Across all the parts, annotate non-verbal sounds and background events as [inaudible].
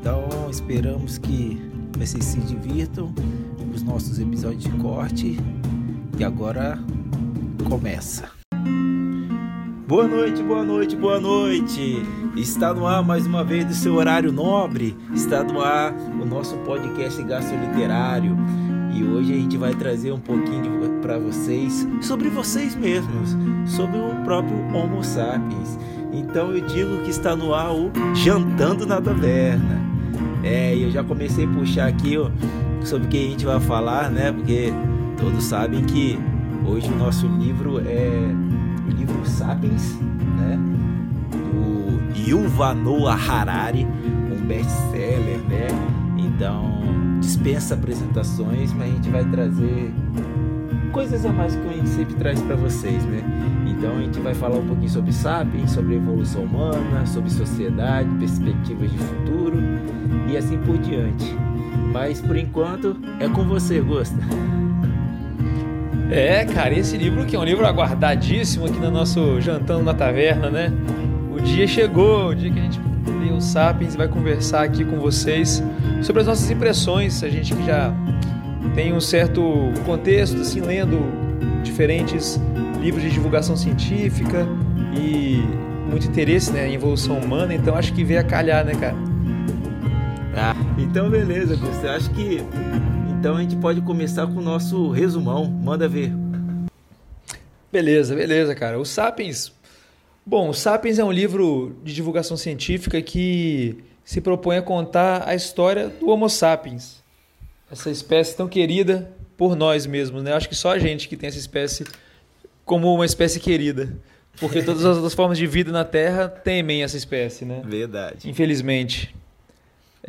Então esperamos que vocês se divirtam com os nossos episódios de corte e agora começa. Boa noite, boa noite, boa noite. Está no ar mais uma vez do seu horário nobre. Está no ar o nosso podcast Gasto Literário. E hoje a gente vai trazer um pouquinho para vocês sobre vocês mesmos, sobre o próprio Homo sapiens. Então eu digo que está no ar o Jantando na Taverna. É, eu já comecei a puxar aqui ó, sobre o que a gente vai falar, né? Porque todos sabem que hoje o nosso livro é o livro Sapiens, né? Do Yuval Noah Harari, um best-seller, né? Então dispensa apresentações, mas a gente vai trazer coisas a mais que a gente sempre traz para vocês, né? Então a gente vai falar um pouquinho sobre Sapiens, sobre evolução humana, sobre sociedade, perspectivas de futuro e assim por diante. Mas por enquanto é com você, Gosta. É, cara, esse livro que é um livro aguardadíssimo aqui no nosso Jantando na Taverna, né? O dia chegou, o dia que a gente lê o Sapiens e vai conversar aqui com vocês sobre as nossas impressões, a gente que já tem um certo contexto, assim, lendo diferentes livros de divulgação científica e muito interesse né, em evolução humana, então acho que veio a calhar, né, cara? Ah, então beleza, Gustavo. Acho que então a gente pode começar com o nosso resumão. Manda ver. Beleza, beleza, cara. O Sapiens. Bom, o Sapiens é um livro de divulgação científica que se propõe a contar a história do Homo sapiens, essa espécie tão querida por nós mesmos, né? Acho que só a gente que tem essa espécie como uma espécie querida. Porque todas as outras formas de vida na Terra temem essa espécie, né? Verdade. Infelizmente.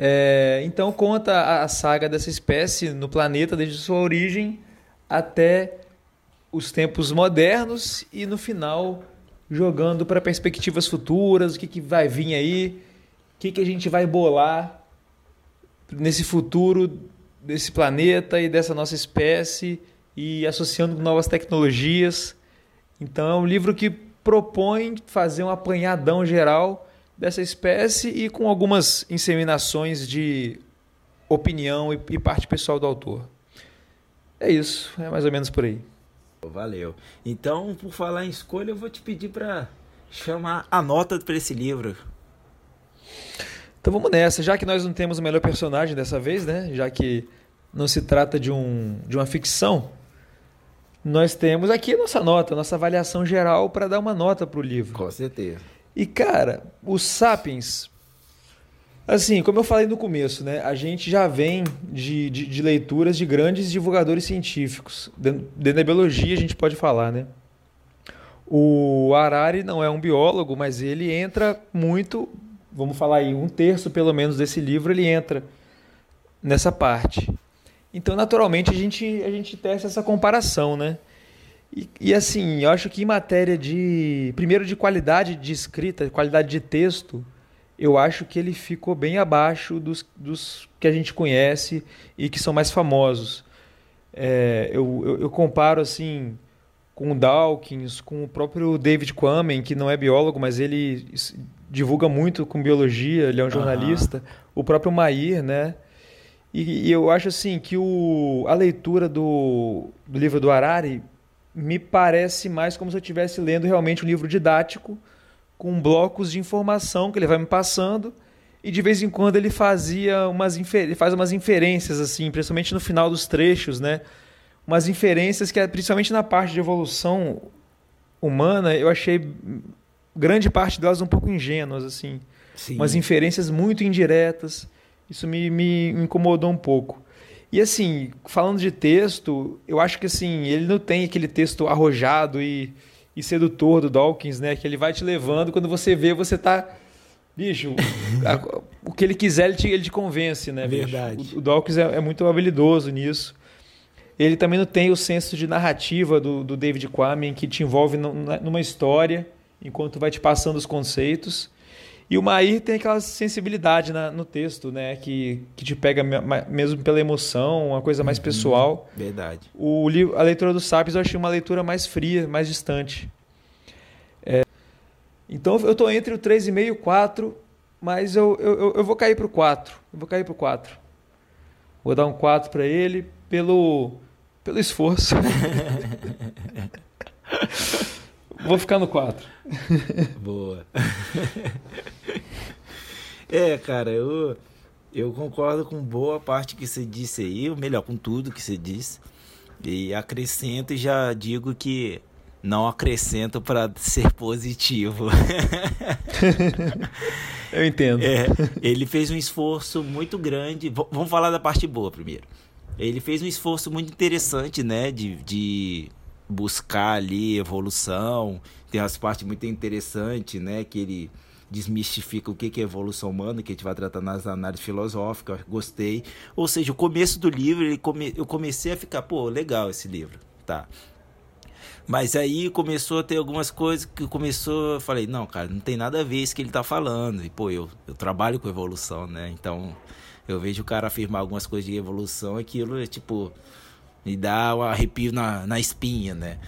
É, então conta a saga dessa espécie no planeta desde sua origem até os tempos modernos e no final jogando para perspectivas futuras, o que, que vai vir aí, o que, que a gente vai bolar nesse futuro desse planeta e dessa nossa espécie e associando com novas tecnologias. Então é um livro que propõe fazer um apanhadão geral dessa espécie e com algumas inseminações de opinião e, e parte pessoal do autor. É isso, é mais ou menos por aí. Valeu. Então, por falar em escolha, eu vou te pedir para chamar a nota para esse livro. Então vamos nessa, já que nós não temos o melhor personagem dessa vez, né? Já que não se trata de, um, de uma ficção, nós temos aqui a nossa nota, a nossa avaliação geral para dar uma nota para o livro. Com certeza. E, cara, os Sapiens, assim, como eu falei no começo, né, a gente já vem de, de, de leituras de grandes divulgadores científicos. Dentro, dentro da biologia, a gente pode falar, né? O Harari não é um biólogo, mas ele entra muito, vamos falar aí, um terço pelo menos desse livro, ele entra nessa parte. Então, naturalmente, a gente, a gente testa essa comparação, né? E, e, assim, eu acho que em matéria de. Primeiro, de qualidade de escrita, qualidade de texto, eu acho que ele ficou bem abaixo dos, dos que a gente conhece e que são mais famosos. É, eu, eu, eu, comparo, assim, com o Dawkins, com o próprio David Quammen, que não é biólogo, mas ele divulga muito com biologia, ele é um jornalista. Uhum. O próprio Mair, né? E, e, eu acho assim que o, a leitura do, do livro do Harari me parece mais como se eu estivesse lendo realmente um livro didático com blocos de informação que ele vai me passando e de vez em quando ele fazia umas ele faz umas inferências assim, principalmente no final dos trechos, né? Umas inferências que principalmente na parte de evolução humana, eu achei grande parte delas um pouco ingênuas assim. Sim. Umas inferências muito indiretas isso me, me incomodou um pouco. E assim, falando de texto, eu acho que assim, ele não tem aquele texto arrojado e, e sedutor do Dawkins, né? Que ele vai te levando, quando você vê, você tá. Bicho, [laughs] a, o que ele quiser, ele te, ele te convence, né? Verdade. O, o Dawkins é, é, muito habilidoso nisso. Ele também não tem o senso de narrativa do, do David Quammen, que te envolve numa história, enquanto vai te passando os conceitos. E o Mair tem aquela sensibilidade na, no texto, né? Que, que te pega mesmo pela emoção, uma coisa mais uhum, pessoal. Verdade. O, a leitura do Sapiens eu achei uma leitura mais fria, mais distante. É, então eu estou entre o 3,5 e o 4, mas eu, eu, eu vou cair para o 4. Eu vou cair para o 4. Vou dar um 4 para ele pelo, pelo esforço. [laughs] [laughs] Vou ficar no 4. [laughs] Boa. é, cara, eu, eu concordo com boa parte que você disse aí, ou melhor, com tudo que você disse. E acrescento e já digo que não acrescento para ser positivo. [laughs] eu entendo. É, ele fez um esforço muito grande. V vamos falar da parte boa primeiro. Ele fez um esforço muito interessante, né, de, de buscar ali evolução. Tem umas partes muito interessantes, né? Que ele desmistifica o que é evolução humana, que a gente vai tratar nas análises filosóficas. Gostei. Ou seja, o começo do livro, eu comecei a ficar, pô, legal esse livro, tá? Mas aí começou a ter algumas coisas que começou, eu falei, não, cara, não tem nada a ver isso que ele tá falando. E, pô, eu, eu trabalho com evolução, né? Então, eu vejo o cara afirmar algumas coisas de evolução, aquilo é tipo me dá um arrepio na, na espinha, né?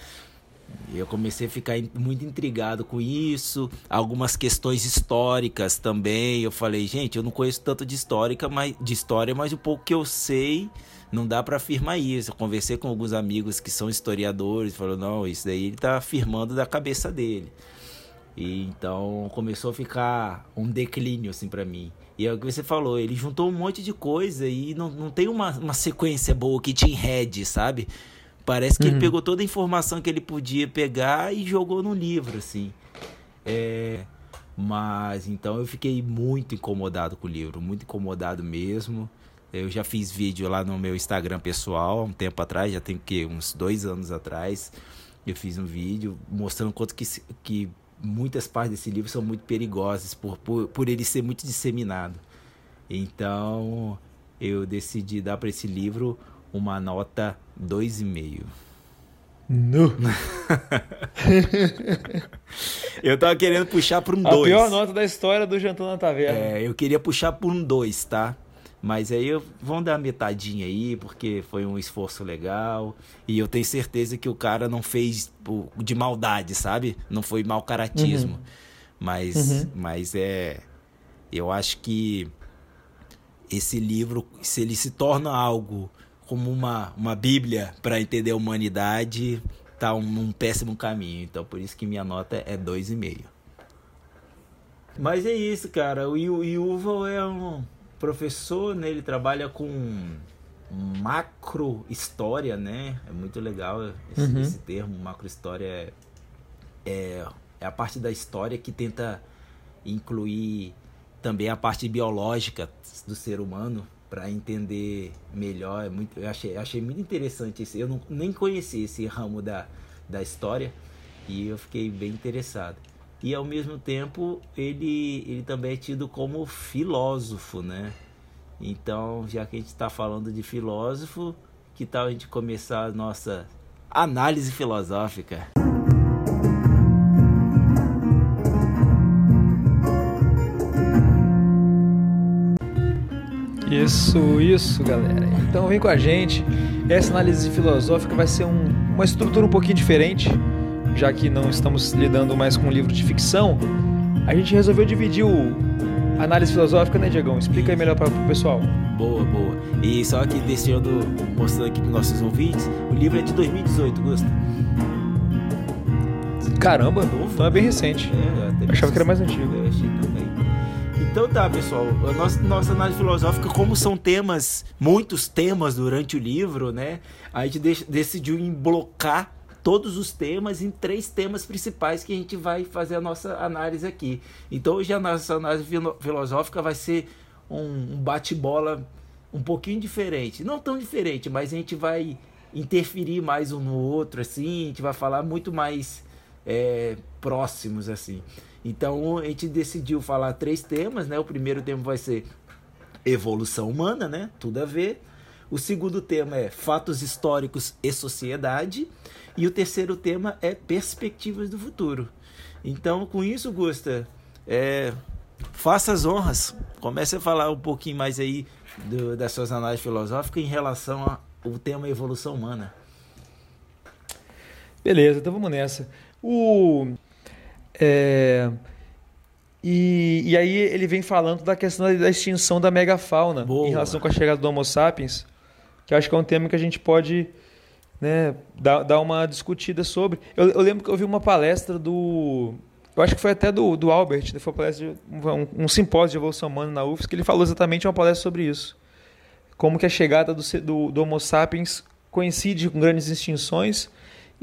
E eu comecei a ficar muito intrigado com isso, algumas questões históricas também. Eu falei, gente, eu não conheço tanto de histórica, mas de história, mas o pouco que eu sei, não dá para afirmar isso. Eu conversei com alguns amigos que são historiadores, falou, não, isso daí ele tá afirmando da cabeça dele. E então começou a ficar um declínio assim para mim. E é o que você falou, ele juntou um monte de coisa e não, não tem uma, uma sequência boa que te enrede, sabe? Parece que uhum. ele pegou toda a informação que ele podia pegar e jogou no livro, assim. É, mas então eu fiquei muito incomodado com o livro, muito incomodado mesmo. Eu já fiz vídeo lá no meu Instagram pessoal, há um tempo atrás, já tem que uns dois anos atrás. Eu fiz um vídeo mostrando quanto que, que muitas partes desse livro são muito perigosas por, por, por ele ser muito disseminado. Então eu decidi dar para esse livro uma nota 2,5. No. [laughs] eu tava querendo puxar por um 2. A pior nota da história do Jantar na Taverna. É, eu queria puxar por um 2, tá? Mas aí vamos dar metadinha aí, porque foi um esforço legal. E eu tenho certeza que o cara não fez de maldade, sabe? Não foi mau caratismo. Uhum. Mas, uhum. mas é. Eu acho que esse livro, se ele se torna algo como uma, uma bíblia para entender a humanidade, tá um, um péssimo caminho. Então por isso que minha nota é 2,5. Mas é isso, cara. O Yuval é um professor, né, ele trabalha com macro história, né? É muito legal esse, uhum. esse termo, macro história é, é, é, a parte da história que tenta incluir também a parte biológica do ser humano para entender melhor. É muito, eu achei, achei muito interessante esse. Eu não, nem conhecia esse ramo da, da história e eu fiquei bem interessado e ao mesmo tempo ele, ele também é tido como filósofo, né? Então, já que a gente está falando de filósofo, que tal a gente começar a nossa análise filosófica? Isso, isso, galera. Então vem com a gente. Essa análise filosófica vai ser um, uma estrutura um pouquinho diferente já que não estamos lidando mais com um livro de ficção, a gente resolveu dividir o análise filosófica, né, Diegão? Explica aí melhor para o pessoal. Boa, boa. E só que deixando, mostrando aqui para nossos ouvintes, o livro é de 2018, Gusta. Caramba, Novo, então é bem recente. É, achava que era mais antigo. Eu achei também. Então tá, pessoal. A nossa, nossa análise filosófica, como são temas, muitos temas durante o livro, né? A gente decidiu emblocar todos os temas em três temas principais que a gente vai fazer a nossa análise aqui. Então hoje a nossa análise filosófica vai ser um, bate-bola um pouquinho diferente, não tão diferente, mas a gente vai interferir mais um no outro assim, a gente vai falar muito mais é, próximos assim. Então a gente decidiu falar três temas, né? O primeiro tema vai ser evolução humana, né? Tudo a ver. O segundo tema é fatos históricos e sociedade. E o terceiro tema é perspectivas do futuro. Então, com isso, Gusta, é, faça as honras. Comece a falar um pouquinho mais aí do, das suas análises filosóficas em relação ao tema evolução humana. Beleza, então vamos nessa. O, é, e, e aí ele vem falando da questão da extinção da megafauna Boa. em relação com a chegada do Homo sapiens, que acho que é um tema que a gente pode né, dar, dar uma discutida sobre. Eu, eu lembro que eu vi uma palestra do eu acho que foi até do, do Albert, né? foi uma palestra de, um, um, simpósio de evolução humana na UFS, que ele falou exatamente uma palestra sobre isso. Como que a chegada do, do, do Homo sapiens coincide com grandes extinções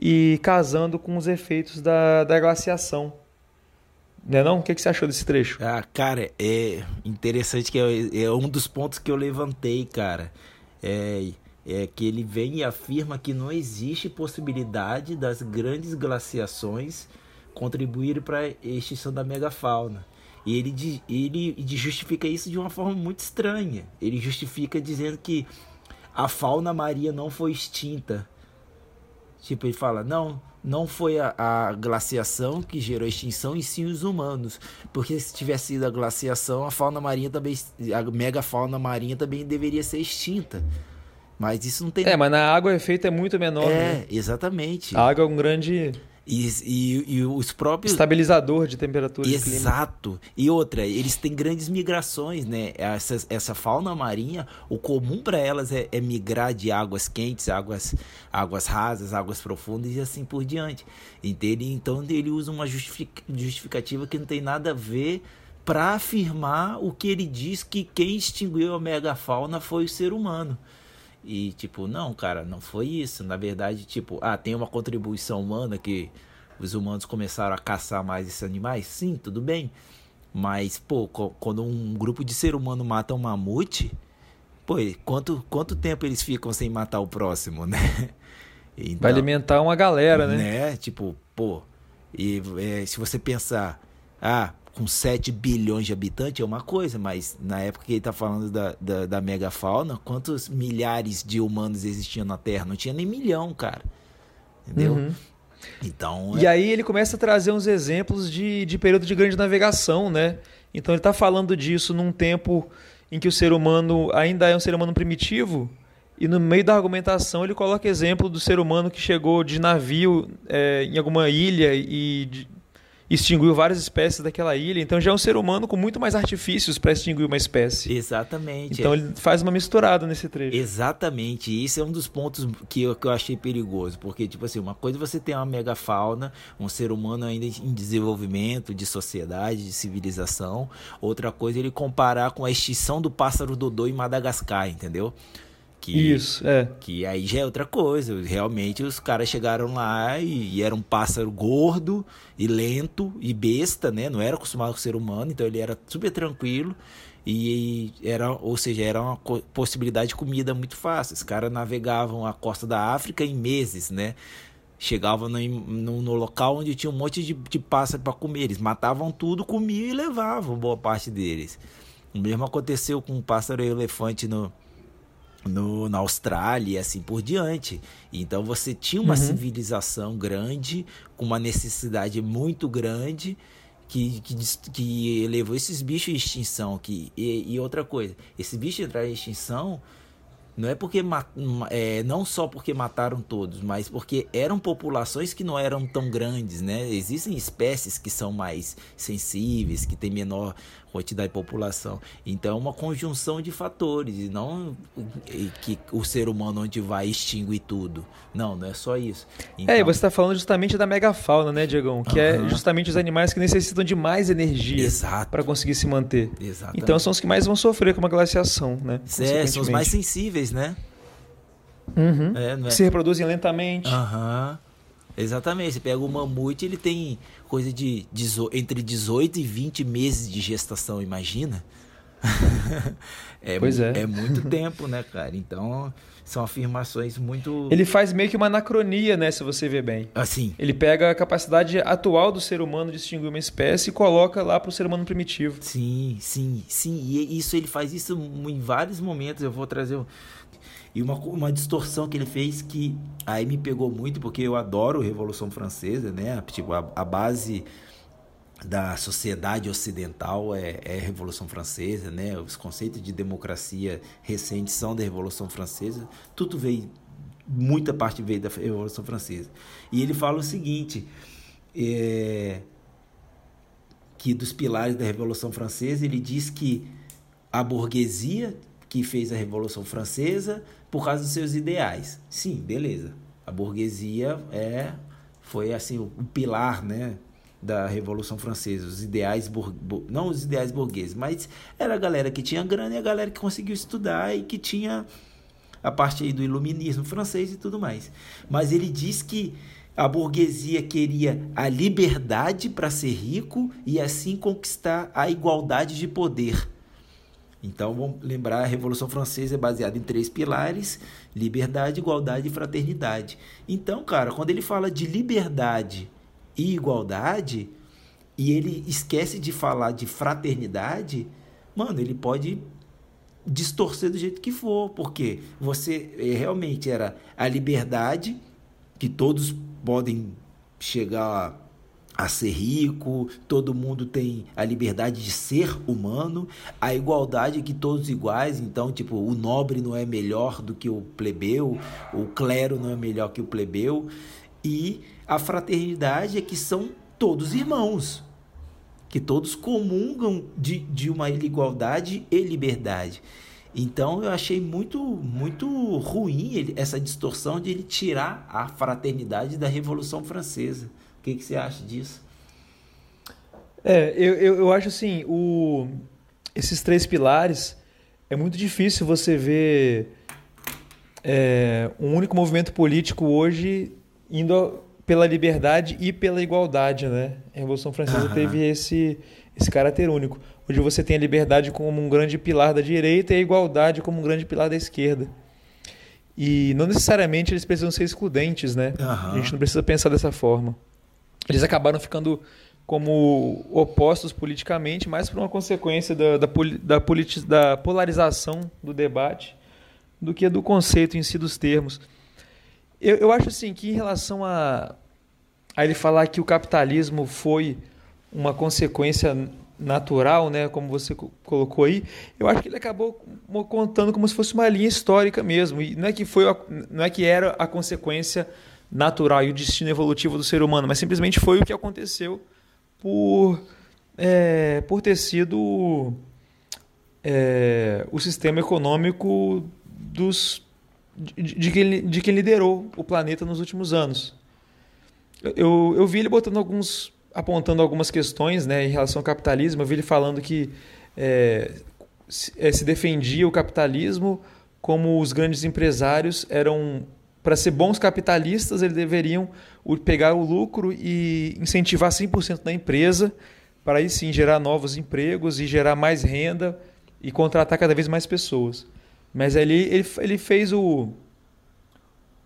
e casando com os efeitos da, da glaciação. Né não? O que, que você achou desse trecho? Ah, cara, é interessante que é, é um dos pontos que eu levantei, cara. É, é que ele vem e afirma que não existe possibilidade das grandes glaciações contribuir para a extinção da megafauna. E ele, ele justifica isso de uma forma muito estranha. Ele justifica dizendo que a fauna marinha não foi extinta. Tipo, ele fala, não, não foi a, a, glaciação que gerou a extinção, e sim os humanos. Porque se tivesse sido a glaciação, a fauna marinha também, a megafauna marinha também deveria ser extinta. Mas isso não tem. É, mas na água o efeito é muito menor. É, né? exatamente. A água é um grande. E, e, e, os próprios. Estabilizador de temperatura. Exato. E outra, eles têm grandes migrações, né? Essa, essa fauna marinha, o comum para elas é, é, migrar de águas quentes, águas, águas rasas, águas profundas e assim por diante. Então ele usa uma justificativa que não tem nada a ver para afirmar o que ele diz que quem extinguiu a megafauna foi o ser humano. E tipo, não, cara, não foi isso. Na verdade, tipo, ah, tem uma contribuição humana que os humanos começaram a caçar mais esses animais? Sim, tudo bem. Mas, pô, quando um grupo de ser humano mata um mamute, pô, quanto, quanto tempo eles ficam sem matar o próximo, [laughs] né? Então, Vai alimentar uma galera, né? né? Tipo, pô, e é, se você pensar, ah, com 7 bilhões de habitantes é uma coisa, mas na época que ele está falando da, da, da megafauna, quantos milhares de humanos existiam na Terra? Não tinha nem milhão, cara. Entendeu? Uhum. Então, é... E aí ele começa a trazer uns exemplos de, de período de grande navegação, né? Então ele está falando disso num tempo em que o ser humano ainda é um ser humano primitivo, e no meio da argumentação ele coloca exemplo do ser humano que chegou de navio é, em alguma ilha e de, extinguiu várias espécies daquela ilha. Então já é um ser humano com muito mais artifícios para extinguir uma espécie. Exatamente. Então ele faz uma misturada nesse trecho. Exatamente. E isso é um dos pontos que eu, que eu achei perigoso. Porque, tipo assim, uma coisa é você tem uma megafauna, um ser humano ainda em desenvolvimento de sociedade, de civilização. Outra coisa é ele comparar com a extinção do pássaro dodô em Madagascar, entendeu? Que, Isso, é. Que aí já é outra coisa. Realmente os caras chegaram lá e, e, era um pássaro gordo e lento e besta, né? Não era acostumado com o ser humano, então ele era super tranquilo. E era, ou seja, era uma possibilidade de comida muito fácil. Os caras navegavam a costa da África em meses, né? Chegavam no, no, no local onde tinha um monte de, de pássaro para comer. Eles matavam tudo, comiam e levavam boa parte deles. O mesmo aconteceu com o pássaro e elefante no, no, na Austrália e assim por diante. Então você tinha uma uhum. civilização grande, com uma necessidade muito grande, que, que, que levou esses bichos à extinção. Que, e, e outra coisa, esses bichos entraram em extinção não é porque é, não só porque mataram todos, mas porque eram populações que não eram tão grandes, né? Existem espécies que são mais sensíveis, que têm menor quantidade de população. Então, é uma conjunção de fatores, e não que o ser humano onde vai extinguir tudo. Não, não é só isso. Então... É, e você está falando justamente da megafauna, né, Diegão? Que uhum. é justamente os animais que necessitam de mais energia para conseguir se manter. Exatamente. Então, são os que mais vão sofrer com uma glaciação, né? É, são os mais sensíveis, né? Uhum. É, é? Se reproduzem lentamente. Aham. Uhum. Exatamente. Você pega o mamute, ele tem coisa de entre 18 e 20 meses de gestação, imagina? [laughs] é, pois é. É muito [laughs] tempo, né, cara? Então, são afirmações muito. Ele faz meio que uma anacronia, né? Se você ver bem. Assim. Ele pega a capacidade atual do ser humano de distinguir uma espécie e coloca lá para o ser humano primitivo. Sim, sim, sim. E isso ele faz isso em vários momentos. Eu vou trazer. E uma, uma distorção que ele fez que aí me pegou muito, porque eu adoro Revolução Francesa, né? Tipo, a, a base da sociedade ocidental é, é, a Revolução Francesa, né? Os conceitos de democracia recentes são da Revolução Francesa. Tudo veio, muita parte veio da Revolução Francesa. E ele fala o seguinte, é, que dos pilares da Revolução Francesa, ele diz que a burguesia que fez a Revolução Francesa por causa dos seus ideais. Sim, beleza. A burguesia é foi assim o, o pilar, né? da Revolução Francesa, os ideais não os ideais burgueses, mas era a galera que tinha grana e a galera que conseguiu estudar e que tinha a parte aí do iluminismo francês e tudo mais. Mas ele diz que a burguesia queria a liberdade para ser rico e assim conquistar a igualdade de poder. Então vamos lembrar, a Revolução Francesa é baseada em três pilares: liberdade, igualdade e fraternidade. Então, cara, quando ele fala de liberdade e igualdade e ele esquece de falar de fraternidade, mano, ele pode distorcer do jeito que for, porque você eh, realmente era a liberdade que todos podem chegar a ser rico, todo mundo tem a liberdade de ser humano, a igualdade que todos iguais, então tipo, o nobre não é melhor do que o plebeu, o clero não é melhor que o plebeu e a fraternidade é que são todos irmãos, que todos comungam de, de uma igualdade e liberdade. Então eu achei muito muito ruim ele, essa distorção de ele tirar a fraternidade da Revolução Francesa. O que, que você acha disso? É, eu, eu, eu acho assim, o, esses três pilares é muito difícil você ver é, um único movimento político hoje indo pela liberdade e pela igualdade, né? A Revolução Francesa uhum. teve esse, esse caráter único. Hoje você tem a liberdade como um grande pilar da direita e a igualdade como um grande pilar da esquerda. E não necessariamente eles precisam ser excludentes, né? Uhum. A gente não precisa pensar dessa forma. Eles acabaram ficando como opostos politicamente, mais por uma consequência da, da, da, da polarização do debate do que do conceito em si dos termos. Eu, eu acho assim que em relação a, a ele falar que o capitalismo foi uma consequência natural, né, como você colocou aí, eu acho que ele acabou contando como se fosse uma linha histórica mesmo. E não é que foi, não é que era a consequência natural e o destino evolutivo do ser humano, mas simplesmente foi o que aconteceu por é, por ter sido é, o sistema econômico dos de, de, quem, de quem liderou o planeta nos últimos anos. Eu, eu vi ele botando alguns, apontando algumas questões né, em relação ao capitalismo. Eu vi ele falando que é, se, é, se defendia o capitalismo como os grandes empresários eram para ser bons capitalistas, eles deveriam pegar o lucro e incentivar 100% da empresa, para aí sim gerar novos empregos e gerar mais renda e contratar cada vez mais pessoas. Mas ali ele, ele fez o,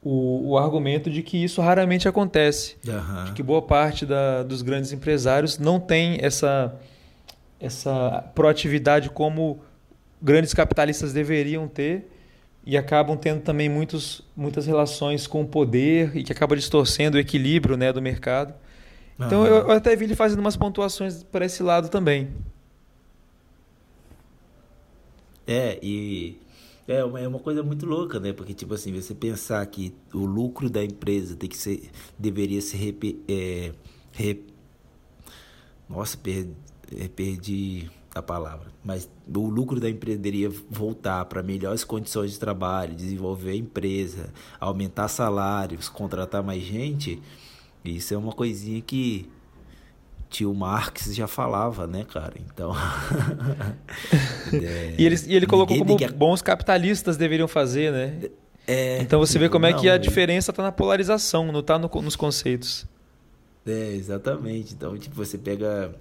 o, o, argumento de que isso raramente acontece. Uhum. De que boa parte da, dos grandes empresários não tem essa, essa proatividade como grandes capitalistas deveriam ter e acabam tendo também muitos, muitas relações com o poder e que acaba distorcendo o equilíbrio né, do mercado. Então uhum. eu, eu até vi ele fazendo umas pontuações para esse lado também. É, e é uma, é uma coisa muito louca, né? Porque, tipo assim, você pensar que o lucro da empresa tem que ser, deveria ser. Rep, é, rep, nossa, perdi, é, perdi a palavra. Mas o lucro da empresa deveria voltar para melhores condições de trabalho, desenvolver a empresa, aumentar salários, contratar mais gente. Isso é uma coisinha que tio Marx já falava, né, cara? Então. [laughs] é, e, ele, e ele colocou como que... bons capitalistas deveriam fazer, né? É, então você vê como é que a diferença está na polarização, não está no, nos conceitos. É, exatamente. Então, tipo, você pega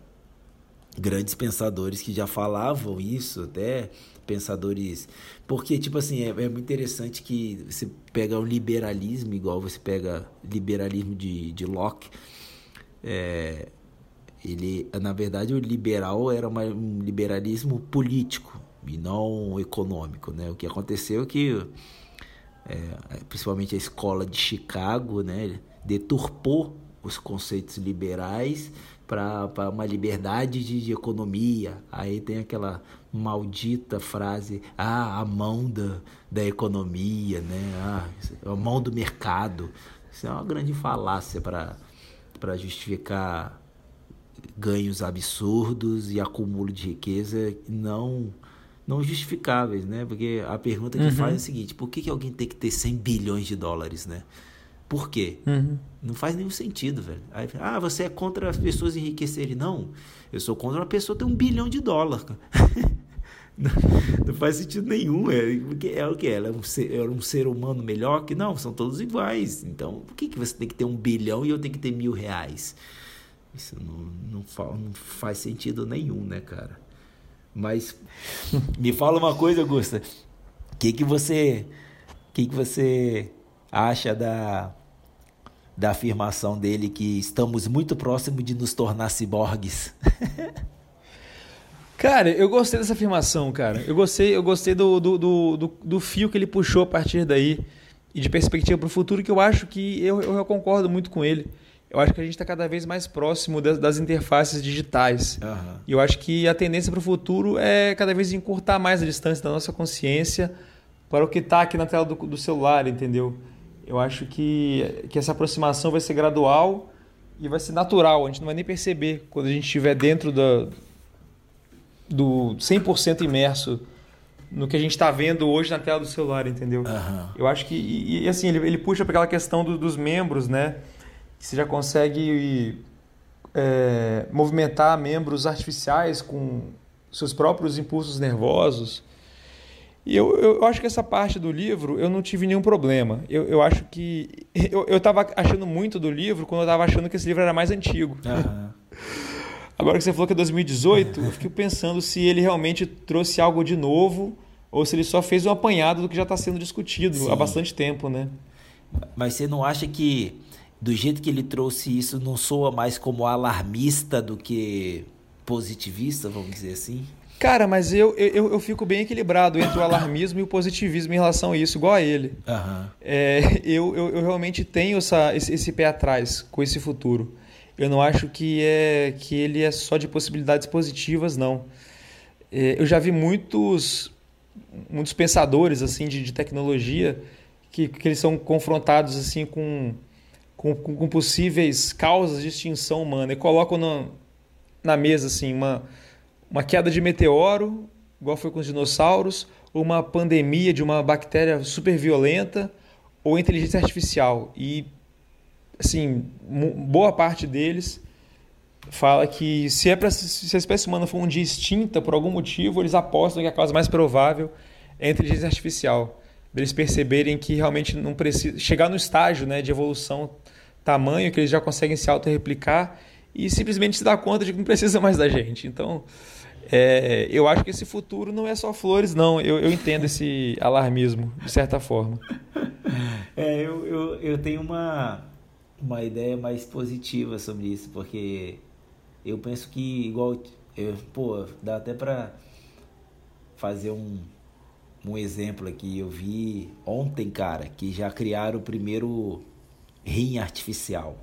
grandes pensadores que já falavam isso, até pensadores. Porque, tipo assim, é, é muito interessante que você pega o liberalismo, igual você pega liberalismo de, de Locke. É, ele, na verdade, o liberal era um liberalismo político e não econômico, né? O que aconteceu é que, é, principalmente a escola de Chicago, né, deturpou os conceitos liberais para uma liberdade de, de, economia. Aí tem aquela maldita frase, ah, a mão da, da economia, né? Ah, a mão do mercado. Isso é uma grande falácia para justificar ganhos absurdos e acúmulo de riqueza não não justificáveis, né? Porque a pergunta que uhum. faz é a seguinte: por que, que alguém tem que ter 100 bilhões de dólares, né? Por quê? Uhum. Não faz nenhum sentido, velho. Aí, ah, você é contra as pessoas enriquecerem. Não, eu sou contra uma pessoa ter um bilhão de dólares. [laughs] não, não, faz sentido nenhum. É, porque é o que? Ela é um, ser, é um ser humano melhor que? Não, são todos iguais. Então, por que, que você tem que ter um bilhão e eu tenho que ter mil reais? Isso não, não, não faz sentido nenhum, né, cara? Mas me fala uma coisa, Augusta. O que, que você. que, que você acha da, da afirmação dele que estamos muito próximos de nos tornar ciborgues? [laughs] Cara, eu gostei dessa afirmação, cara. Eu gostei, eu gostei do, do, do, do, fio que ele puxou a partir daí e de perspectiva para o futuro, que eu acho que eu, eu concordo muito com ele eu acho que a gente está cada vez mais próximo das, das interfaces digitais. Uhum. E eu acho que a tendência para o futuro é cada vez encurtar mais a distância da nossa consciência para o que está aqui na tela do, do, celular, entendeu? Eu acho que, que essa aproximação vai ser gradual e vai ser natural. A gente não vai nem perceber quando a gente estiver dentro da, do 100% imerso no que a gente está vendo hoje na tela do celular, entendeu? Uhum. Eu acho que, e, e assim, ele, ele puxa para aquela questão do, dos membros, né? Você já consegue é, movimentar membros artificiais com seus próprios impulsos nervosos. E eu, eu acho que essa parte do livro eu não tive nenhum problema. Eu, eu acho que. [laughs] Eu estava achando muito do livro quando eu estava achando que esse livro era mais antigo. Uhum. [laughs] Agora que você falou que é 2018, eu fiquei pensando se ele realmente trouxe algo de novo ou se ele só fez um apanhado do que já está sendo discutido Sim. há bastante tempo, né? Mas você não acha que do jeito que ele trouxe isso, não soa mais como alarmista do que positivista, vamos dizer assim? Cara, mas eu, eu, eu fico bem equilibrado entre o alarmismo e o positivismo em relação a isso, igual a ele. Uhum. É, eu, eu, eu, realmente tenho essa, esse, esse, pé atrás com esse futuro. Eu não acho que, é, que ele é só de possibilidades positivas, não. É, eu já vi muitos, muitos pensadores assim de, de tecnologia que, que eles são confrontados assim com com, com, possíveis causas de extinção humana e colocam na, na mesa assim uma, uma queda de meteoro, igual foi com os dinossauros, ou uma pandemia de uma bactéria super violenta, ou inteligência artificial. E assim, boa parte deles fala que se, é pra, se a espécie humana for um dia extinta por algum motivo, eles apostam que a causa mais provável é a inteligência artificial. Eles perceberem que realmente não precisa chegar no estágio né, de evolução tamanho que eles já conseguem se auto-replicar e simplesmente se dar conta de que não precisa mais da gente. Então, é, eu acho que esse futuro não é só flores, não. Eu, eu entendo esse alarmismo, de certa forma. [laughs] É, eu, eu, eu tenho uma, uma ideia mais positiva sobre isso, porque eu penso que, igual, eu, pô, dá até para fazer um, um exemplo aqui. Eu vi ontem, cara, que já criaram o primeiro rim artificial.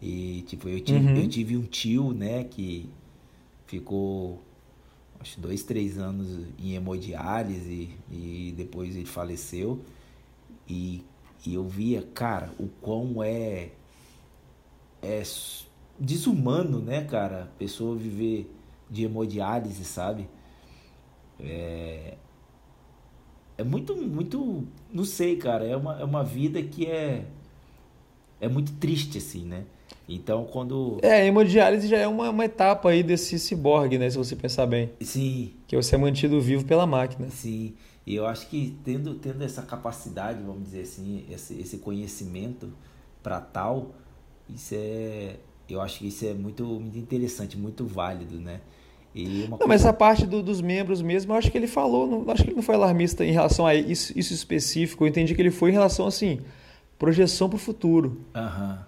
E tipo, eu tive, uhum. eu tive um tio, né, que ficou acho dois, três anos em hemodiálise e depois ele faleceu. E, e eu via, cara, o quão é é desumano, né, cara, a pessoa viver de hemodiálise, sabe? É, é muito, muito, não sei, cara, é uma, é uma vida que é é muito triste, assim, né? Então, quando. É, a hemodiálise já é uma, uma etapa aí desse ciborgue, né? Se você pensar bem. Sim. Que você é mantido vivo pela máquina. Sim. E eu acho que tendo, tendo essa capacidade, vamos dizer assim, esse, esse conhecimento para tal, isso é, eu acho que isso é muito, muito interessante, muito válido, né? Não, coisa... mas essa parte do, dos membros mesmo, eu acho que ele falou, não, acho que ele não foi alarmista em relação a isso, isso específico. Eu entendi que ele foi em relação assim, projeção para o futuro. Aham.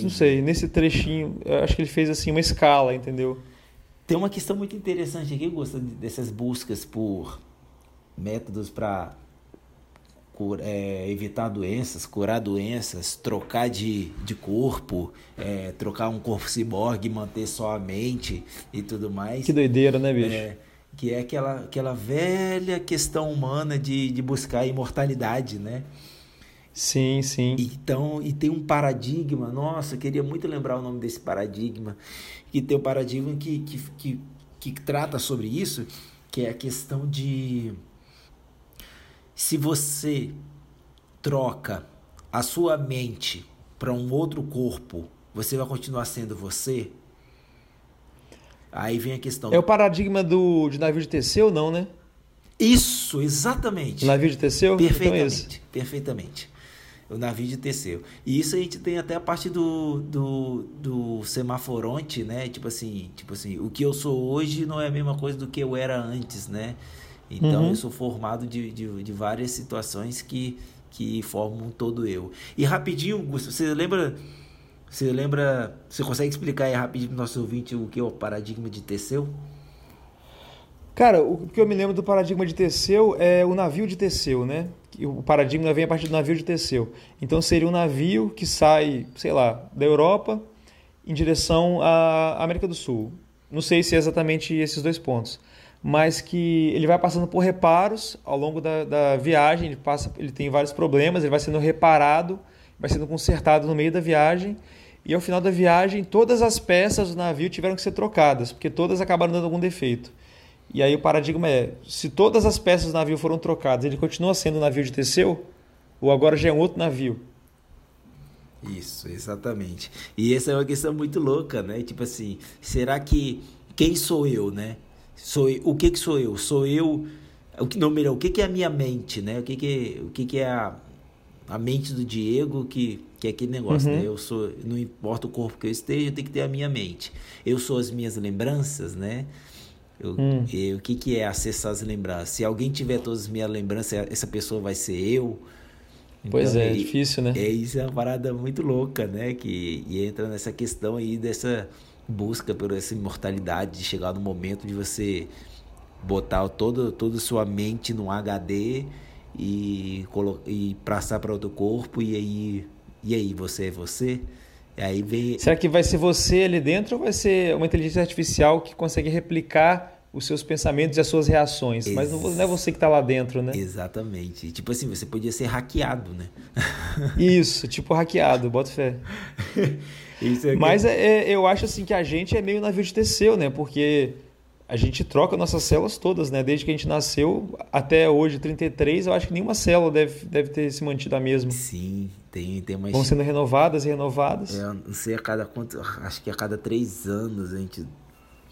Não sei, nesse trechinho, eu acho que ele fez assim uma escala, entendeu? Tem uma questão muito interessante aqui, eu gosto dessas buscas por métodos para é, evitar doenças, curar doenças, trocar de, de corpo, é, trocar um corpo ciborgue, manter só a mente e tudo mais. Que doideira, né, bicho? É, que é aquela, aquela velha questão humana de, de buscar a imortalidade, né? Sim, sim. Então, e tem um paradigma, nossa, eu queria muito lembrar o nome desse paradigma, que tem um paradigma que, que, que, que trata sobre isso, que é a questão de se você troca a sua mente para um outro corpo, você vai continuar sendo você? Aí vem a questão. É o paradigma do de navio de Teseu, não, né? Isso, exatamente. Navio de Teseu? Perfeitamente. Então é perfeitamente o navio de Teseu. E isso a gente tem até a parte do, do, do semaforonte, né? Tipo assim, tipo assim, o que eu sou hoje não é a mesma coisa do que eu era antes, né? Então uhum. eu sou formado de, de, de, várias situações que, que formam todo eu. E rapidinho, Gustavo, você lembra. Você lembra. Você consegue explicar aí rapidinho para o nosso ouvinte o que é o paradigma de Teseu? Cara, o que eu me lembro do paradigma de Teseu é o navio de Teseu, né? O paradigma vem a partir do navio de Teseu. Então seria um navio que sai, sei lá, da Europa em direção à América do Sul. Não sei se é exatamente esses dois pontos, mas que ele vai passando por reparos ao longo da, da viagem. Ele passa, ele tem vários problemas, ele vai sendo reparado, vai sendo consertado no meio da viagem. E ao final da viagem, todas as peças do navio tiveram que ser trocadas, porque todas acabaram dando algum defeito. E aí o paradigma é: se todas as peças do navio foram trocadas, ele continua sendo um navio de Teseu? Ou agora já é um outro navio? Isso, exatamente. E essa é uma questão muito louca, né? Tipo assim, será que quem sou eu, né? Sou eu, o que que sou eu? Sou eu o que não melhor, o que que é a minha mente, né? O que que o que que é a, a mente do Diego que que é aquele negócio, uhum. né? Eu sou, não importa o corpo que eu esteja, eu tenho que ter a minha mente. Eu sou as minhas lembranças, né? Eu, hum. o que, que é acessar as lembranças? Se alguém tiver todas as minhas lembranças, essa pessoa vai ser eu. Pois então, é, é difícil, né? É, isso é uma parada muito louca, né? Que e entra nessa questão aí dessa busca por essa imortalidade, de chegar no momento de você botar todo, toda a sua mente num HD e, e passar para outro corpo e aí, e aí você é você? Aí vem... Será que vai ser você ali dentro ou vai ser uma inteligência artificial que consegue replicar os seus pensamentos e as suas reações? Ex... Mas não é você que está lá dentro, né? Exatamente. Tipo assim, você podia ser hackeado, né? Isso, tipo hackeado, bota fé. [laughs] É Mas é, é, eu acho assim que a gente é meio navio de Teseu, né? Porque a gente troca nossas células todas, né? Desde que a gente nasceu até hoje, 33, eu acho que nenhuma célula deve, deve ter se mantido a mesma. Sim, tem, tem umas... Vão sendo renovadas e renovadas. É, não sei a cada quanto, acho que a cada três anos a gente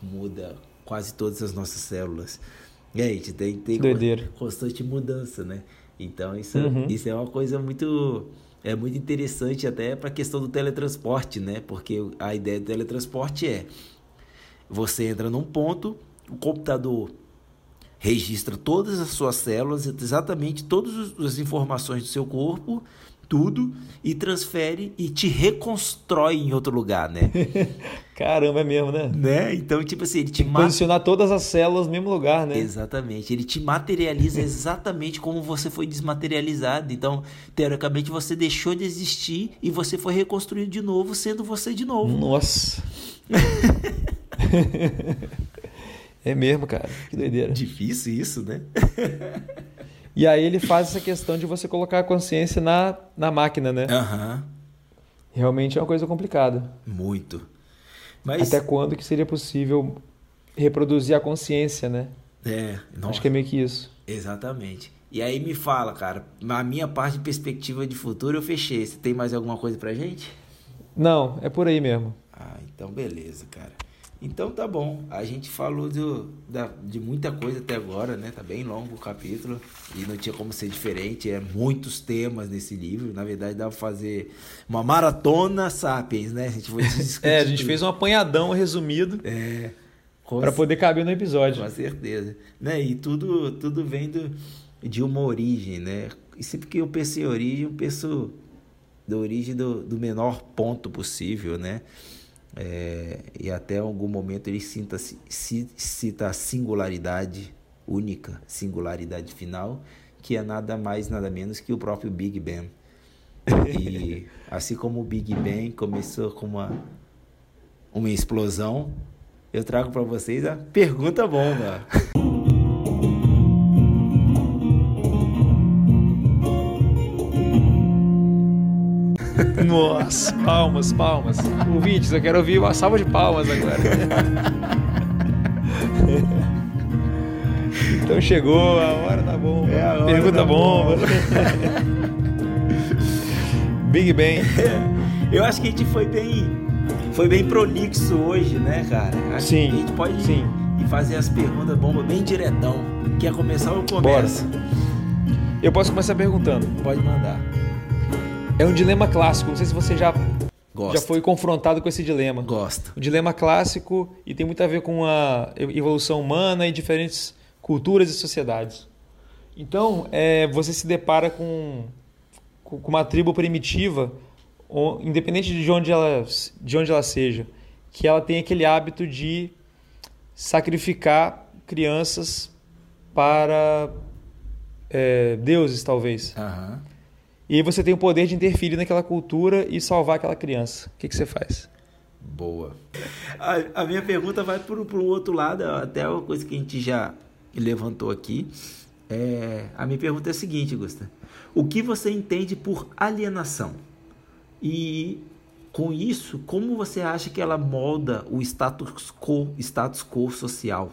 muda quase todas as nossas células. E aí, a gente tem, tem constante mudança, né? Então isso, uhum. isso é uma coisa muito é muito interessante até para a questão do teletransporte, né? Porque a ideia do teletransporte é você entra num ponto, o computador registra todas as suas células, exatamente todas as informações do seu corpo, tudo, e transfere e te reconstrói em outro lugar, né? [laughs] Caramba, é mesmo, né? né? Então, tipo assim, ele te Posicionar todas as células no mesmo lugar, né? Exatamente. Ele te materializa [laughs] exatamente como você foi desmaterializado. Então, teoricamente, você deixou de existir e você foi reconstruído de novo, sendo você de novo. Nossa. [laughs] é mesmo, cara. Que doideira. Difícil isso, né? E aí ele faz essa questão de você colocar a consciência na, na máquina, né? Uhum. Realmente é uma coisa complicada. Muito. Mas... Até quando que seria possível reproduzir a consciência, né? É. Nossa. Acho que é meio que isso. Exatamente. E aí me fala, cara, na minha parte de perspectiva de futuro eu fechei. Você tem mais alguma coisa pra gente? Não, é por aí mesmo. Ah, então beleza, cara. Então tá bom. A gente falou do, da, de muita coisa até agora, né? Tá bem longo o capítulo e não tinha como ser diferente. É muitos temas nesse livro. Na verdade, dá pra fazer uma maratona Sapiens, né? A gente foi [laughs] É, a gente fez um apanhadão resumido. É. Para poder caber no episódio. Com certeza. Né? E tudo, tudo vem do, de uma origem, né? E sempre que eu penso em origem, eu penso da origem do, do menor ponto possível, né? É, e até algum momento ele cita, cita a singularidade única, singularidade final, que é nada mais, nada menos que o próprio Big Bang. E [laughs] assim como o Big Bang começou com uma, uma explosão, eu trago para vocês a pergunta bomba. [laughs] Nossa, palmas, palmas. Ouvintes, eu quero ouvir uma salva de palmas agora. [laughs] então chegou, a hora tá bom. É a Pergunta tá bomba. [laughs] Big Bang. [laughs] Eu acho que a gente foi bem, foi bem prolixo hoje, né, cara? Acho sim. a gente pode sim. ir fazer as perguntas bomba bem diretão. Quer começar ou começa? Bora. Eu posso começar perguntando. Pode mandar. É um dilema clássico. Não sei se você já, já foi confrontado com esse dilema. Gosto. O dilema clássico e tem muito a ver com a evolução humana e diferentes culturas e sociedades. Então, é, você se depara com, com uma tribo primitiva, independente de onde, ela, de onde ela seja, que ela tem aquele hábito de sacrificar crianças para é, deuses, talvez. Uhum. E aí você tem o poder de interferir naquela cultura e salvar aquela criança. O que, que você faz? Boa. A, a minha pergunta vai para o outro lado, até uma coisa que a gente já levantou aqui. É, a minha pergunta é a seguinte, Gusta. O que você entende por alienação? E com isso, como você acha que ela molda o status quo, status quo social?